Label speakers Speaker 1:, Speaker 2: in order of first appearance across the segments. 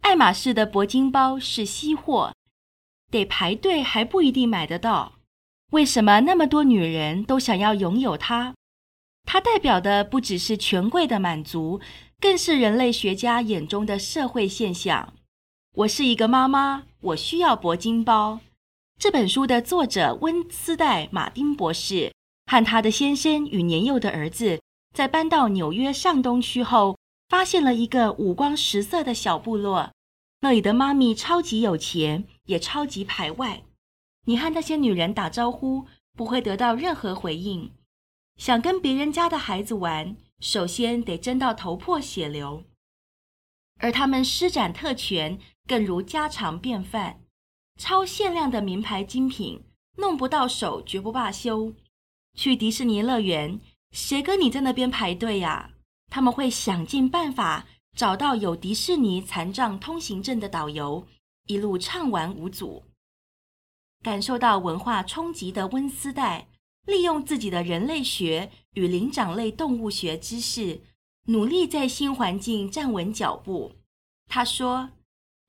Speaker 1: 爱马仕的铂金包是稀货，得排队还不一定买得到。为什么那么多女人都想要拥有它？它代表的不只是权贵的满足，更是人类学家眼中的社会现象。我是一个妈妈，我需要铂金包。这本书的作者温斯代·马丁博士和他的先生与年幼的儿子，在搬到纽约上东区后，发现了一个五光十色的小部落。那里的妈咪超级有钱，也超级排外。你和那些女人打招呼，不会得到任何回应。想跟别人家的孩子玩，首先得争到头破血流。而他们施展特权，更如家常便饭。超限量的名牌精品，弄不到手绝不罢休。去迪士尼乐园，谁跟你在那边排队呀？他们会想尽办法找到有迪士尼残障通行证的导游，一路畅玩无阻。感受到文化冲击的温丝代，利用自己的人类学与灵长类动物学知识，努力在新环境站稳脚步。他说：“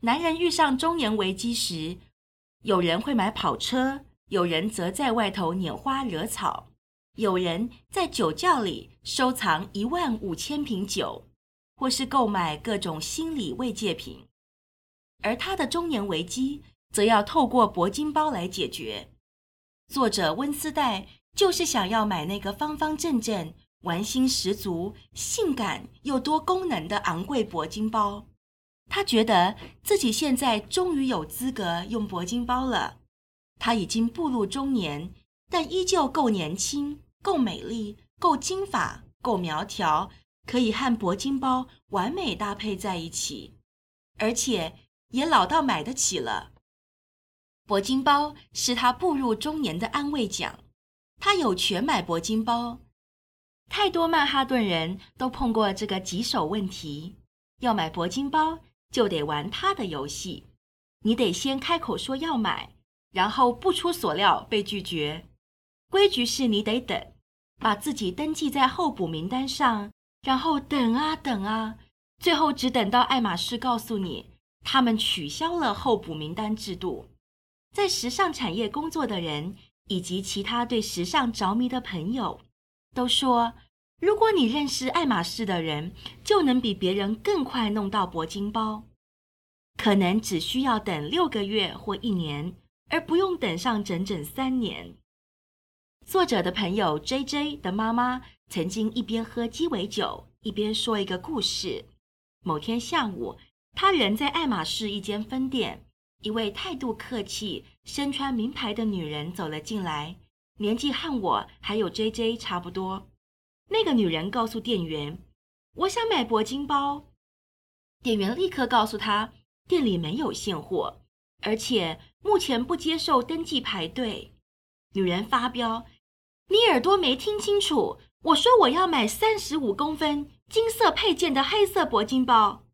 Speaker 1: 男人遇上中年危机时，有人会买跑车，有人则在外头拈花惹草，有人在酒窖里收藏一万五千瓶酒，或是购买各种心理慰藉品。而他的中年危机。”则要透过铂金包来解决。作者温丝代就是想要买那个方方正正、玩心十足、性感又多功能的昂贵铂金包。他觉得自己现在终于有资格用铂金包了。他已经步入中年，但依旧够年轻、够美丽、够金发、够苗条，可以和铂金包完美搭配在一起，而且也老到买得起了。铂金包是他步入中年的安慰奖，他有权买铂金包。太多曼哈顿人都碰过这个棘手问题：要买铂金包，就得玩他的游戏。你得先开口说要买，然后不出所料被拒绝。规矩是你得等，把自己登记在候补名单上，然后等啊等啊，最后只等到爱马仕告诉你，他们取消了候补名单制度。在时尚产业工作的人，以及其他对时尚着迷的朋友，都说，如果你认识爱马仕的人，就能比别人更快弄到铂金包，可能只需要等六个月或一年，而不用等上整整三年。作者的朋友 JJ 的妈妈曾经一边喝鸡尾酒，一边说一个故事。某天下午，她人在爱马仕一间分店。一位态度客气、身穿名牌的女人走了进来，年纪和我还有 JJ 差不多。那个女人告诉店员：“我想买铂金包。”店员立刻告诉她：“店里没有现货，而且目前不接受登记排队。”女人发飙：“你耳朵没听清楚？我说我要买三十五公分、金色配件的黑色铂金包。”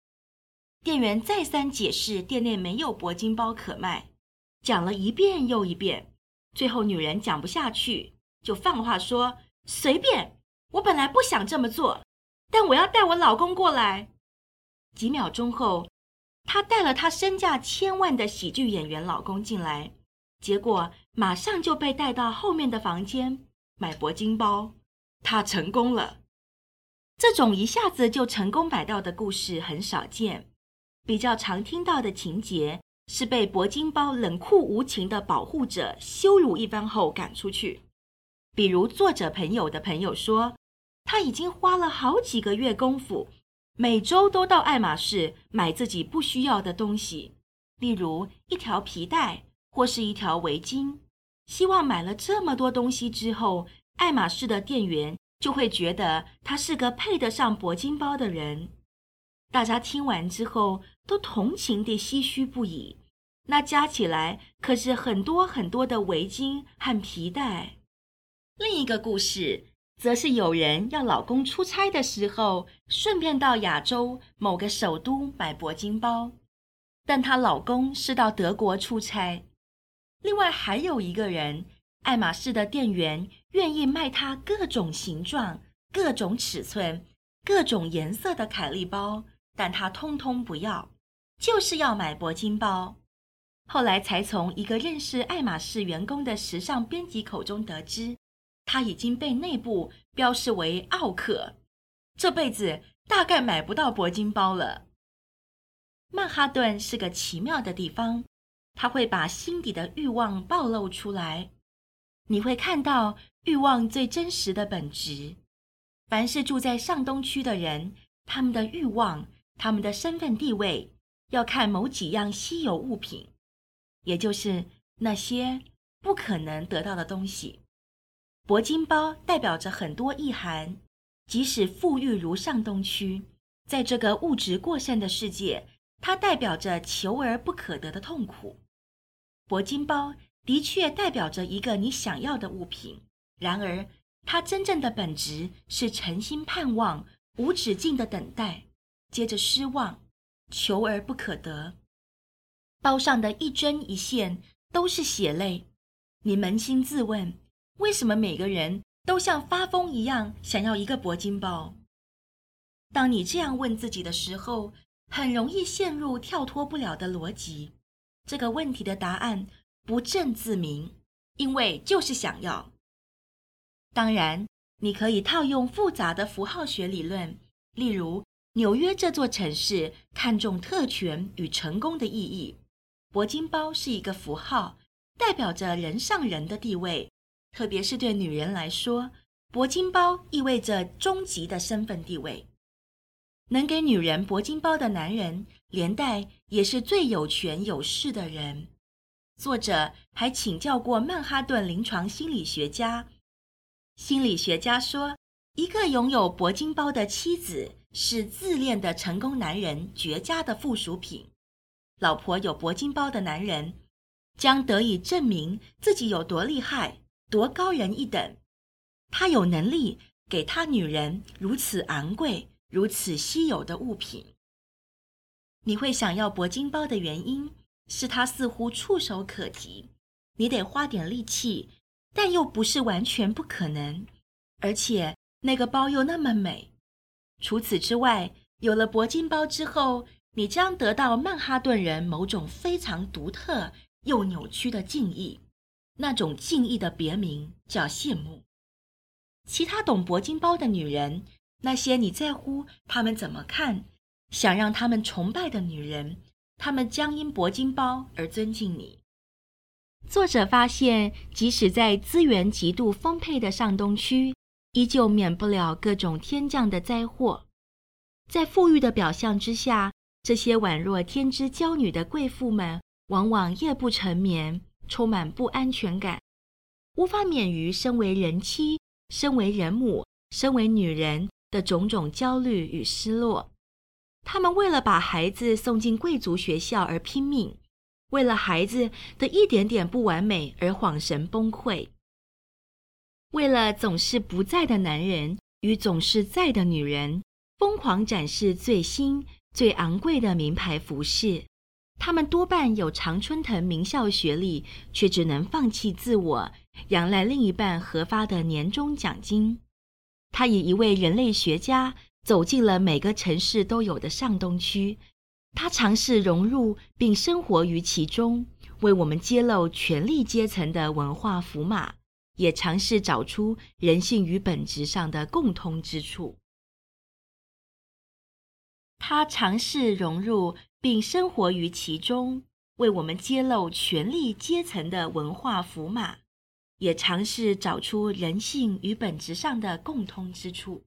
Speaker 1: 店员再三解释，店内没有铂金包可卖，讲了一遍又一遍。最后，女人讲不下去，就放话说：“随便，我本来不想这么做，但我要带我老公过来。”几秒钟后，她带了她身价千万的喜剧演员老公进来，结果马上就被带到后面的房间买铂金包。她成功了。这种一下子就成功买到的故事很少见。比较常听到的情节是被铂金包冷酷无情的保护者羞辱一番后赶出去。比如作者朋友的朋友说，他已经花了好几个月功夫，每周都到爱马仕买自己不需要的东西，例如一条皮带或是一条围巾，希望买了这么多东西之后，爱马仕的店员就会觉得他是个配得上铂金包的人。大家听完之后都同情地唏嘘不已，那加起来可是很多很多的围巾和皮带。另一个故事则是有人要老公出差的时候，顺便到亚洲某个首都买铂金包。但她老公是到德国出差。另外还有一个人，爱马仕的店员愿意卖她各种形状、各种尺寸、各种颜色的凯利包，但她通通不要，就是要买铂金包。后来才从一个认识爱马仕员工的时尚编辑口中得知，他已经被内部标示为奥克，这辈子大概买不到铂金包了。曼哈顿是个奇妙的地方。他会把心底的欲望暴露出来，你会看到欲望最真实的本质。凡是住在上东区的人，他们的欲望、他们的身份地位，要看某几样稀有物品，也就是那些不可能得到的东西。铂金包代表着很多意涵，即使富裕如上东区，在这个物质过剩的世界。它代表着求而不可得的痛苦。铂金包的确代表着一个你想要的物品，然而它真正的本质是诚心盼望、无止境的等待，接着失望，求而不可得。包上的一针一线都是血泪。你扪心自问，为什么每个人都像发疯一样想要一个铂金包？当你这样问自己的时候，很容易陷入跳脱不了的逻辑。这个问题的答案不证自明，因为就是想要。当然，你可以套用复杂的符号学理论，例如纽约这座城市看重特权与成功的意义。铂金包是一个符号，代表着人上人的地位，特别是对女人来说，铂金包意味着终极的身份地位。能给女人铂金包的男人，连带也是最有权有势的人。作者还请教过曼哈顿临床心理学家。心理学家说，一个拥有铂金包的妻子是自恋的成功男人绝佳的附属品。老婆有铂金包的男人，将得以证明自己有多厉害，多高人一等。他有能力给他女人如此昂贵。如此稀有的物品，你会想要铂金包的原因是它似乎触手可及，你得花点力气，但又不是完全不可能。而且那个包又那么美。除此之外，有了铂金包之后，你将得到曼哈顿人某种非常独特又扭曲的敬意，那种敬意的别名叫羡慕。其他懂铂金包的女人。那些你在乎他们怎么看，想让他们崇拜的女人，他们将因铂金包而尊敬你。作者发现，即使在资源极度丰沛的上东区，依旧免不了各种天降的灾祸。在富裕的表象之下，这些宛若天之骄女的贵妇们，往往夜不成眠，充满不安全感，无法免于身为人妻、身为人母、身为女人。的种种焦虑与失落，他们为了把孩子送进贵族学校而拼命，为了孩子的一点点不完美而恍神崩溃，为了总是不在的男人与总是在的女人，疯狂展示最新最昂贵的名牌服饰。他们多半有常春藤名校学历，却只能放弃自我，仰赖另一半核发的年终奖金。他以一位人类学家走进了每个城市都有的上东区，他尝试融入并生活于其中，为我们揭露权力阶层的文化符码，也尝试找出人性与本质上的共通之处。他尝试融入并生活于其中，为我们揭露权力阶层的文化符码。也尝试找出人性与本质上的共通之处。